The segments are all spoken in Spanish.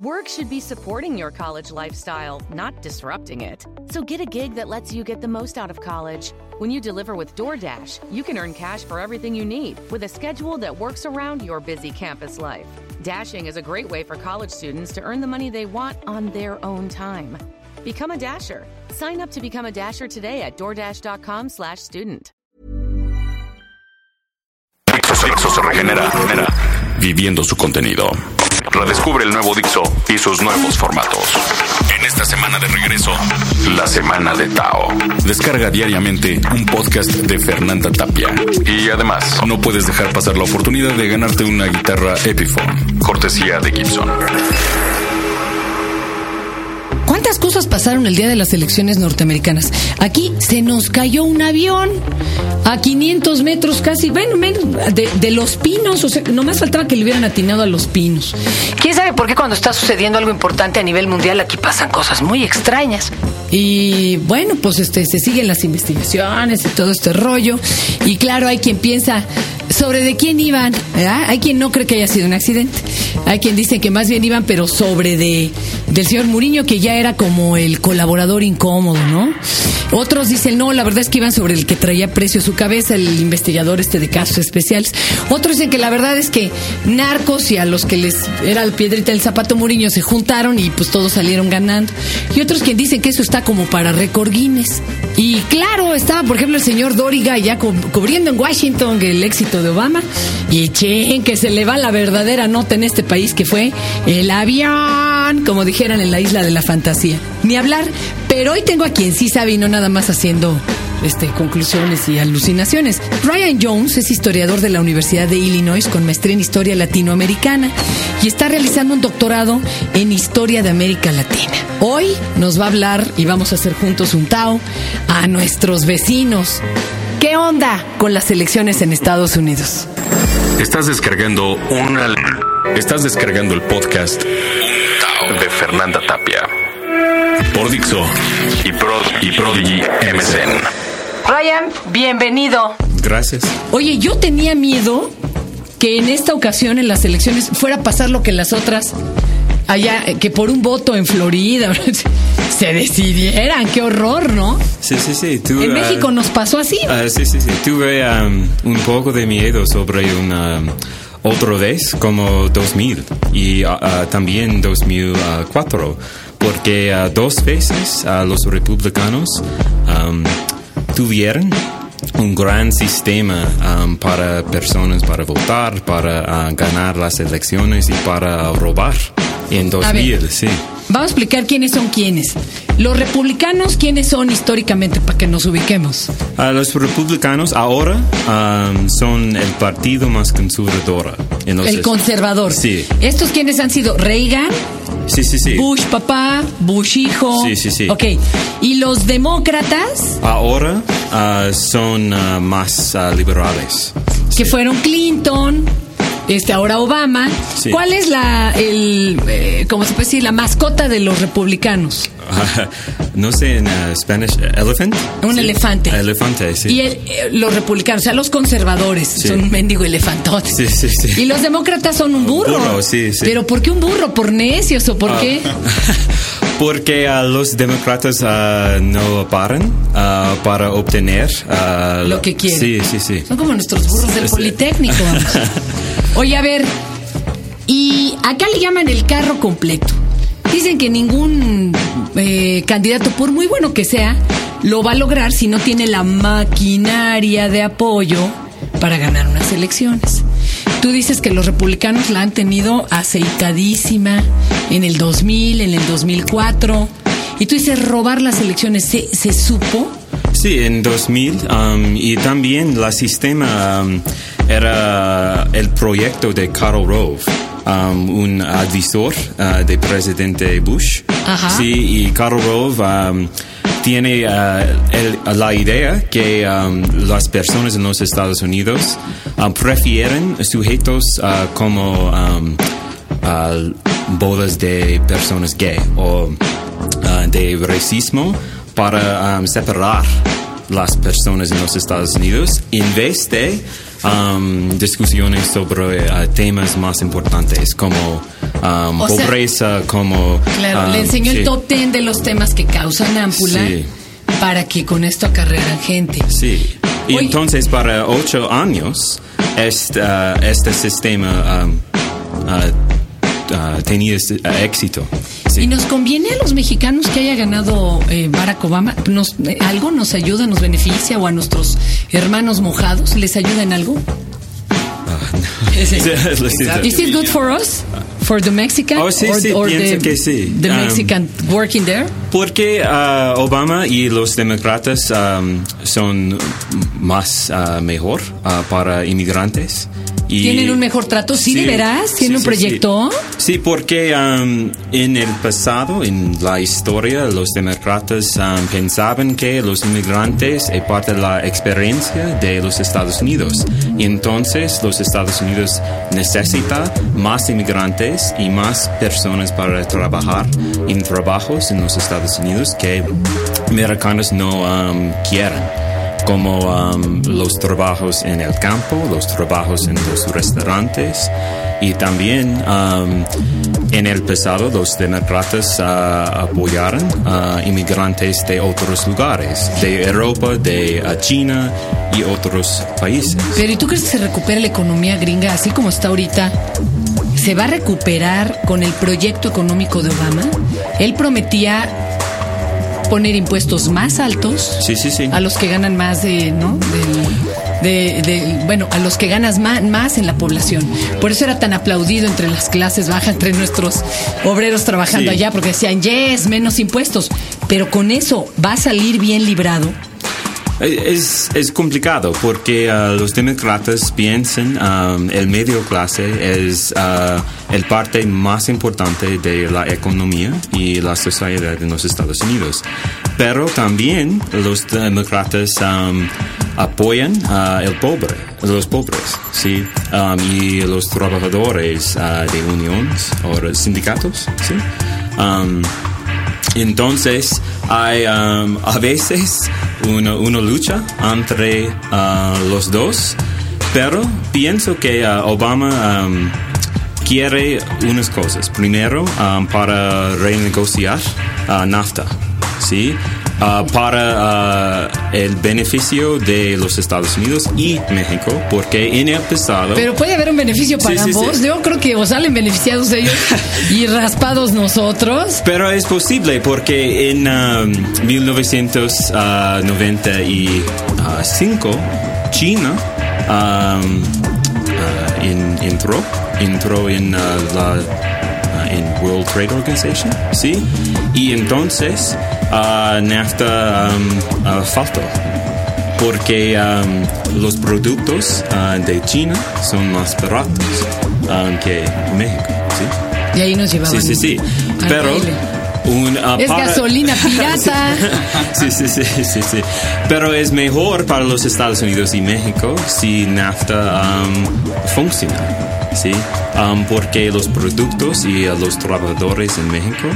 Work should be supporting your college lifestyle, not disrupting it. So get a gig that lets you get the most out of college. When you deliver with DoorDash, you can earn cash for everything you need with a schedule that works around your busy campus life. Dashing is a great way for college students to earn the money they want on their own time. Become a Dasher. Sign up to become a Dasher today at DoorDash.com slash student. Regenera, regenera, viviendo su contenido. Redescubre el nuevo Dixo y sus nuevos formatos. En esta semana de regreso, la semana de Tao. Descarga diariamente un podcast de Fernanda Tapia. Y además, no puedes dejar pasar la oportunidad de ganarte una guitarra Epiphone, cortesía de Gibson. ¿Cuántas cosas pasaron el día de las elecciones norteamericanas? Aquí se nos cayó un avión a 500 metros casi, bueno, menos, de, de los pinos, o sea, nomás faltaba que le hubieran atinado a los pinos. ¿Quién sabe por qué cuando está sucediendo algo importante a nivel mundial aquí pasan cosas muy extrañas? Y bueno, pues este, se siguen las investigaciones y todo este rollo. Y claro, hay quien piensa sobre de quién iban. ¿verdad? Hay quien no cree que haya sido un accidente. Hay quien dice que más bien iban, pero sobre de del señor Muriño, que ya era como el colaborador incómodo, ¿no? Otros dicen, no, la verdad es que iban sobre el que traía precio su cabeza, el investigador este de casos especiales. Otros dicen que la verdad es que narcos y a los que les era el piedrita del zapato Muriño se juntaron y pues todos salieron ganando. Y otros que dicen que eso está como para récord Guinness. Y claro, estaba por ejemplo el señor Doriga ya cu- cubriendo en Washington el éxito de Obama. Y che, que se le va la verdadera nota en este país que fue el avión, como en la isla de la fantasía. Ni hablar, pero hoy tengo a quien sí sabe y no nada más haciendo este, conclusiones y alucinaciones. Ryan Jones es historiador de la Universidad de Illinois con maestría en historia latinoamericana y está realizando un doctorado en historia de América Latina. Hoy nos va a hablar y vamos a hacer juntos un Tao a nuestros vecinos. ¿Qué onda con las elecciones en Estados Unidos? Estás descargando una. Estás descargando el podcast Fernanda Tapia. Por Dixo y, Pro, y Prodigy MSN. Ryan, bienvenido. Gracias. Oye, yo tenía miedo que en esta ocasión en las elecciones fuera a pasar lo que en las otras, allá, eh, que por un voto en Florida se decidieran. Qué horror, ¿no? Sí, sí, sí. Tú, En México nos pasó así. ah, sí, sí, sí. Tuve um, un poco de miedo sobre una otra vez como 2000 y ah, también 2004 porque ah, dos veces los republicanos um, tuvieron un gran sistema um, para personas para votar, para ganar las elecciones y para robar en A ver. 2000, sí. Vamos a explicar quiénes son quiénes. Los republicanos, quiénes son históricamente para que nos ubiquemos. Ah, los republicanos ahora am, son el partido más conservador. Entonces- El conservador. Sí. Estos quiénes han sido Reagan, Sí, sí, sí. Bush papá, Bush hijo. Sí, sí, sí. Ok. Y los demócratas, Ahora ah, son más liberales. que fueron Clinton, este ahora Obama. Sí. ¿Cuál es la, el, eh, cómo se puede decir, la mascota de los republicanos? Ah, no sé en ah, Spanish, elephant. Un Sí. elefante. Elefante, sí. Y el, eh, los republicanos, o sea, los conservadores Sí. son un mendigo elefantote. Sí, sí, sí. Y los demócratas son un burro. burro, sí, sí. Pero ¿por qué un burro? ¿Por necios o por Ah. qué? Porque ah, los demócratas ah, no paran ah, para obtener Lo que quieren. Sí, sí, sí. Son como nuestros burros del Sí. Politécnico. Oye, a ver, y acá le llaman el carro completo. Dicen que ningún eh, candidato, por muy bueno que sea, lo va a lograr si no tiene la maquinaria de apoyo para ganar unas elecciones. Tú dices que los republicanos la han tenido aceitadísima en el 2000, en el 2004. Y tú dices robar las elecciones. ¿Se, se supo? Sí, en 2000 um, y también la sistema um, era el proyecto de Karl Rove, um, un advisor uh, de presidente Bush. Ajá. Sí, y Karl Rove um, tiene uh, la idea que um, las personas en los Estados Unidos um, prefieren sujetos uh, como um, uh, bodas de personas gay o de racismo para separar las personas en los Estados Unidos en vez de um, discusiones sobre uh, temas más importantes como um, sea- pobreza como... Claro, um, le enseñó sí, el top 10 de los temas que causan ámpula Sí. para que con esto acarrearan gente. Sí. Y entonces para ocho años este, uh, este sistema um, uh, uh, tenía este, uh, éxito. Sí. ¿Y nos conviene a los mexicanos que haya ganado eh, Barack Obama? ¿Nos, eh, ¿Algo nos ayuda, nos beneficia o a nuestros hermanos mojados? ¿Les ayuda en algo? Siento. Is it good for us? For the Mexican? Oh, sí, sí, pienso que sí. The Um, Mexican working there? Porque uh, Obama y los demócratas um, son más uh, mejor uh, para inmigrantes. Y ¿Tienen un mejor trato? ¿Sí, de veras? ¿Tienen un proyecto? Sí, porque um, en el pasado, en la historia, los demócratas um, pensaban que los inmigrantes es parte de la experiencia de los Estados Unidos. Y entonces los Estados Unidos necesita más inmigrantes y más personas para trabajar en trabajos en los Estados Unidos que americanos no um, quieren como um, los trabajos en el campo, los trabajos en los restaurantes y también um, en el pasado los demócratas uh, apoyaron a inmigrantes de otros lugares, de Europa, de uh, China y otros países. Pero ¿y tú crees que se recupere la economía gringa así como está ahorita? ¿Se va a recuperar con el proyecto económico de Obama? Él prometía poner impuestos más altos Sí, sí, sí. a los que ganan más de, ¿no? De, de- bueno, a los que ganas más, más en la población. Por eso era tan aplaudido entre las clases bajas, entre nuestros obreros trabajando allá, porque decían, yes, menos impuestos. Pero con eso va a salir bien librado. Es, es complicado porque uh, los demócratas piensan um, el medio clase es uh, el parte más importante de la economía y la sociedad en los Estados Unidos. Pero también los demócratas um, apoyan a el pobre, los pobres, sí, Um, y los trabajadores uh, de uniones o sindicatos, sí. Um, entonces, hay um, a veces una, una lucha entre uh, los dos, pero pienso que uh, Obama um, quiere unas cosas. Primero, um, para renegociar uh, NAFTA, ¿sí? Uh, para uh, el beneficio de los Estados Unidos y México, porque en el pasado... Pero puede haber un beneficio para Sí, sí, ambos. sí. Yo creo que o salen beneficiados ellos y raspados nosotros. Pero es posible porque en um, 1995 China um, en- entró, entró en la en World Trade Organization, sí, y entonces uh, NAFTA um, uh, faltó porque um, los productos uh, de China son más baratos um, que México, sí. Y ahí nos llevaban. Sí, sí, sí. Pero un, ah, Es gasolina pirata. sí, sí, sí, sí, sí. Pero es mejor para los Estados Unidos y México si NAFTA um, funciona, sí, Um, porque los productos y uh, los trabajadores en México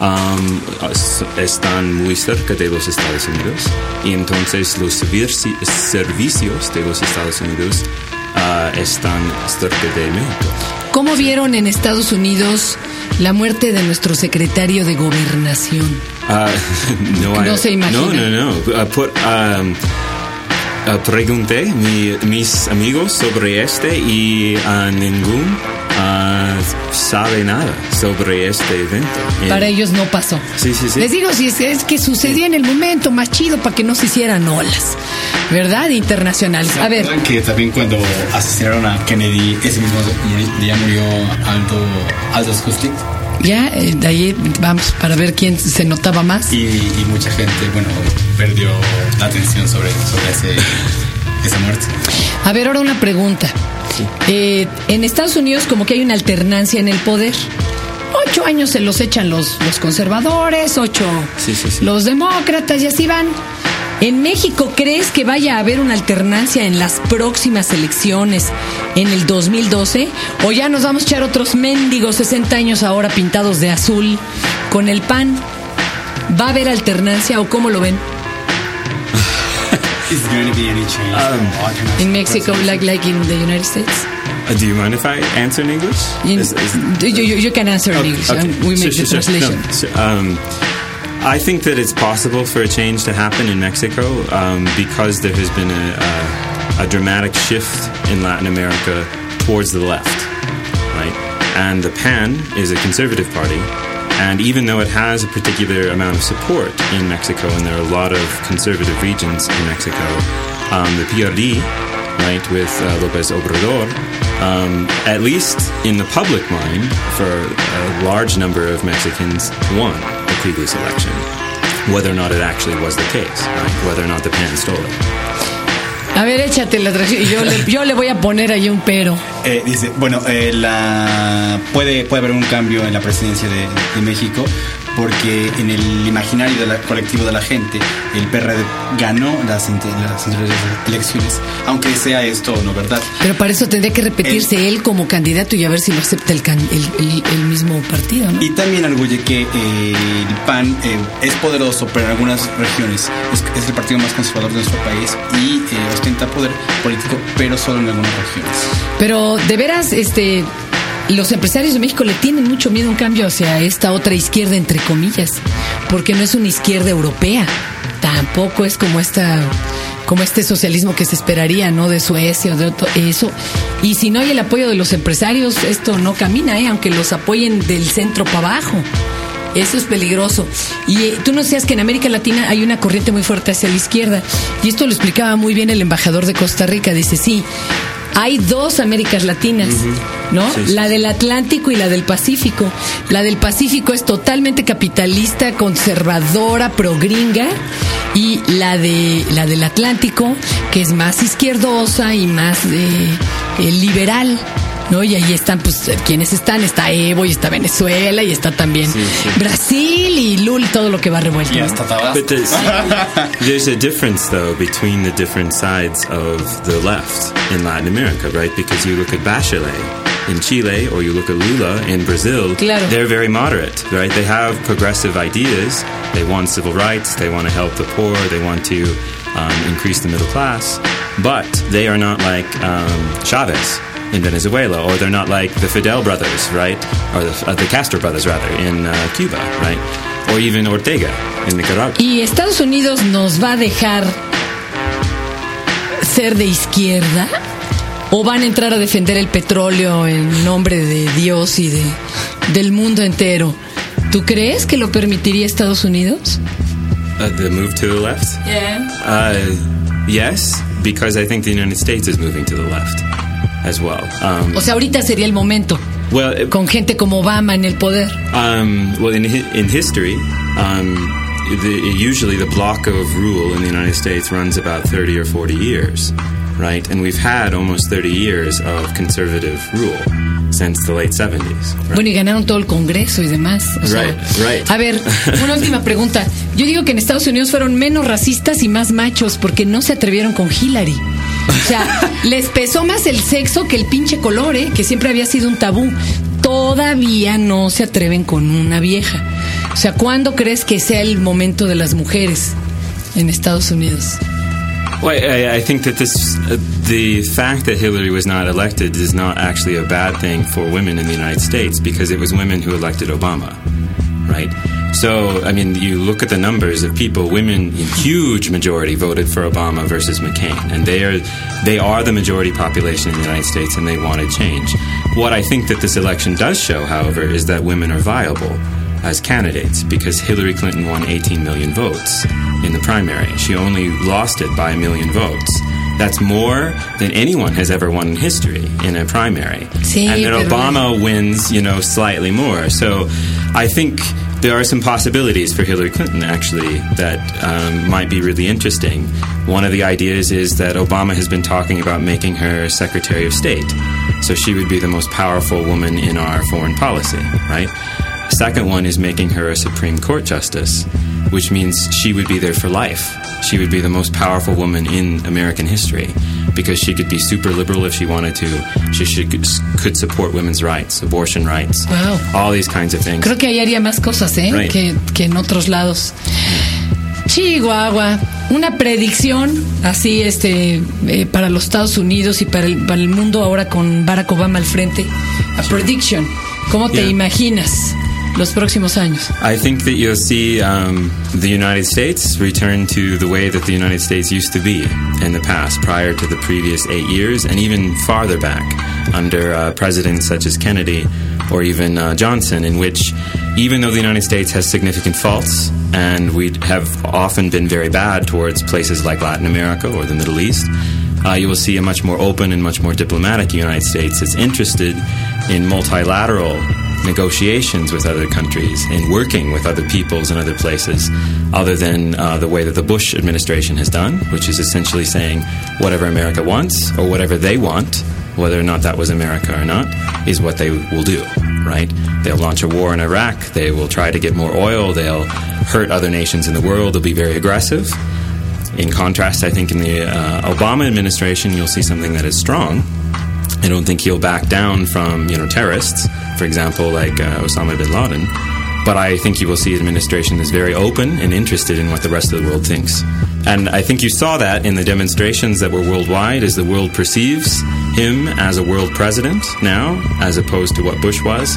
um, es- están muy cerca de los Estados Unidos y entonces los servici- servicios de los Estados Unidos ah, están cerca de México. ¿Cómo vieron en Estados Unidos la muerte de nuestro secretario de gobernación? Ah, no, No se imagina. No, no, no. Ah, por- ah, pregunté a mi- mis amigos sobre este y ah, ningún ah, sabe nada sobre este evento. Eh, Para ellos no pasó. Sí, sí, sí. Les digo, si es, es que sucedía en el momento más chido para que no se hicieran olas, ¿verdad? Internacionales. A ver, ¿Recuerdan que también cuando asesinaron a Kennedy, ese mismo día murió Aldo, Aldous Huxley? ya, eh, de ahí vamos para ver quién se notaba más. Y, y mucha gente, bueno, perdió la atención sobre, sobre ese, esa muerte. A ver, ahora una pregunta. Eh, en Estados Unidos como que hay una alternancia en el poder. Ocho años se los echan los, los conservadores, ocho Sí, sí, sí. los demócratas y así van. ¿En México crees que vaya a haber una alternancia en las próximas elecciones en el 2012? ¿O ya nos vamos a echar otros mendigos 60 años ahora pintados de azul con el PAN? ¿Va a haber alternancia o cómo lo ven? Is there going to be any change? In Mexico, like, like in the United States? Uh, do you mind if I answer in English? In- Is- is- you, you, you can answer in English. okay. and we make Sure, the sure, sure. translation. No, so, um, I think that it's possible for a change to happen in Mexico um, because there has been a, a, a dramatic shift in Latin America towards the left, right? And the PAN is a conservative party. And even though it has a particular amount of support in Mexico, and there are a lot of conservative regions in Mexico, um, the PRD, right, with uh, Lopez Obrador, um, at least in the public mind, for a large number of Mexicans, won the previous election. Whether or not it actually was the case, right? Whether or not the PAN stole it. A ver, échate la y Yo le, yo le voy a poner ahí un pero. Eh, dice, bueno, eh, puede, puede haber un cambio en la presidencia de, de México porque en el imaginario de la- colectivo de la gente el PRD ganó las, las elecciones, aunque sea esto o no verdad. Pero para eso tendría que repetirse él como candidato y a ver si lo acepta el, el, mismo partido, ¿no? Y también arguye que eh, el PAN eh, es poderoso, pero en algunas regiones es, es el partido más conservador de nuestro país y eh, ostenta poder político, pero solo en algunas regiones. Pero de veras, este, los empresarios de México le tienen mucho miedo a un cambio hacia esta otra izquierda, entre comillas, porque no es una izquierda europea, tampoco es como esta como este socialismo que se esperaría, ¿no? De Suecia o de otro, eso. Y si no hay el apoyo de los empresarios, esto no camina, ¿eh? Aunque los apoyen del centro para abajo. Eso es peligroso. Y eh, tú no decías que en América Latina hay una corriente muy fuerte hacia la izquierda. Y esto lo explicaba muy bien el embajador de Costa Rica. Dice, sí, hay dos Américas Latinas, ¿no? Sí, sí, la del Atlántico y la del Pacífico. La del Pacífico es totalmente capitalista, conservadora, progringa. Y la de la del Atlántico, que es más izquierdosa y más eh, eh, liberal. ¿No? Y ahí están, pues, quienes están, está Evo y está Venezuela y está también Sí, sí. Brasil y Lul, todo lo que va revuelto. Y ¿no? hasta Tabasco. But there's, there's a difference, though, between the different sides of the left in Latin America, right? Because you look at Bachelet in Chile or you look at Lula in Brazil, Claro. they're very moderate, right? They have progressive ideas. They want civil rights. They want to help the poor. They want to um, increase the middle class. But they are not like um, Chavez in Venezuela, or they're not like the Fidel brothers, right? Or the, uh, the Castro brothers, rather, in uh, Cuba, right? Or even Ortega in Nicaragua. Y Estados Unidos nos va a dejar ser de izquierda o van a entrar a defender el petróleo en nombre de Dios y de del mundo entero. ¿Tú crees que lo permitiría Estados Unidos? Uh, the move to the left? Uh, yes, because I think the United States is moving to the left as well. Um, O sea, ahorita sería el momento well, it- con gente como Obama en el poder. um, well, in in history, um, the, usually the block of rule in the United States runs about thirty or forty years, right? And we've had almost thirty years of conservative rule since the late seventies. Bueno, y ganaron todo el Congreso y demás. O sea, Right, right. A ver, una última pregunta. Yo digo que en Estados Unidos fueron menos racistas y más machos porque no se atrevieron con Hillary. O sea, les pesó más el sexo que el pinche color, ¿eh? que siempre había sido un tabú. Todavía no se atreven con una vieja. O sea, ¿cuándo crees que sea el momento de las mujeres en Estados Unidos? Well, I, I think that this, uh, the fact that Hillary was not elected is not actually a bad thing for women in the United States because it was women who elected Obama, right? So, I mean, you look at the numbers of people, women in huge majority voted for Obama versus McCain, and they are they are the majority population in the United States, and they want to change. What I think that this election does show, however, is that women are viable as candidates because Hillary Clinton won 18 million votes in the primary. She only lost it by a million votes. That's more than anyone has ever won in history in a primary. Sí, and then Obama wins, you know, slightly more. So I think there are some possibilities for Hillary Clinton actually that um, might be really interesting. One of the ideas is that Obama has been talking about making her Secretary of State. So she would be the most powerful woman in our foreign policy, right? Second one is making her a Supreme Court justice, which means she would be there for life. She would be the most powerful woman in American history because she could be super liberal if she wanted to. She should, could support women's rights, abortion rights, Wow. all these kinds of things. Creo que ahí haría más cosas, ¿eh? Right. Que, que en otros lados. Chihuahua. una predicción así este eh, para los Estados Unidos y para el, para el mundo ahora con Barack Obama al frente. A prediction. ¿Cómo te Yeah. imaginas los próximos años? I think that you'll see um, the United States return to the way that the United States used to be in the past, prior to the previous eight years, and even farther back under uh, presidents such as Kennedy or even uh, Johnson, in which even though the United States has significant faults, and we have often been very bad towards places like Latin America or the Middle East, uh, you will see a much more open and much more diplomatic United States that's interested in multilateral negotiations with other countries, in working with other peoples and other places, other than uh, the way that the Bush administration has done, which is essentially saying whatever America wants or whatever they want, whether or not that was America or not, is what they will do, right? They'll launch a war in Iraq, they will try to get more oil, they'll hurt other nations in the world, they'll be very aggressive. In contrast, I think in the uh, Obama administration, you'll see something that is strong. I don't think he'll back down from you know terrorists, for example, like uh, Osama bin Laden. But I think you will see an administration that's very open and interested in what the rest of the world thinks. And I think you saw that in the demonstrations that were worldwide, as the world perceives him as a world president now, as opposed to what Bush was.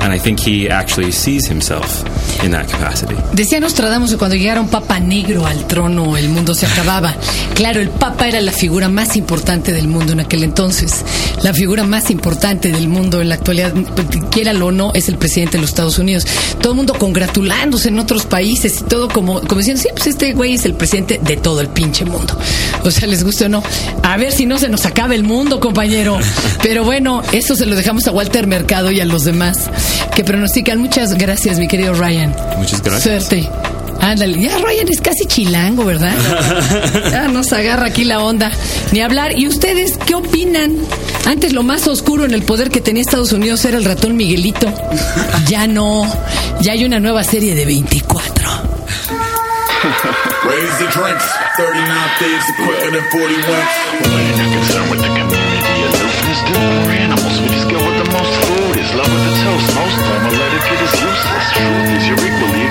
And I think he actually sees himself in that capacity. Decía Nostradamus que cuando llegara un papa negro al trono el mundo se acababa. Claro, el papa era la figura más importante del mundo en aquel entonces. La figura más importante del mundo en la actualidad, quiéralo o no, es el presidente de los Estados Unidos. Todo el mundo congratulándose en otros países y todo como, como diciendo, sí, pues este güey es el presidente de todo el pinche mundo. O sea, les guste o no. A ver si no se nos acaba el mundo, compañero. Pero bueno, eso se lo dejamos a Walter Mercado y a los demás que pronostican. Muchas gracias, mi querido Ryan. Muchas gracias. Suerte. Ándale, ya Ryan es casi chilango, ¿verdad? Ya nos agarra aquí la onda. Ni hablar. ¿Y ustedes qué opinan? Antes lo más oscuro en el poder que tenía Estados Unidos era el ratón Miguelito. Ya no. Ya hay una nueva serie de 24. Raise the drinks, 39 thieves are quicker than 40 winks. When you're concerned with the community, aloofness to poor animals. We just get with the most food is love with the toast. Most formal etiquette is useless. Truth is you're equally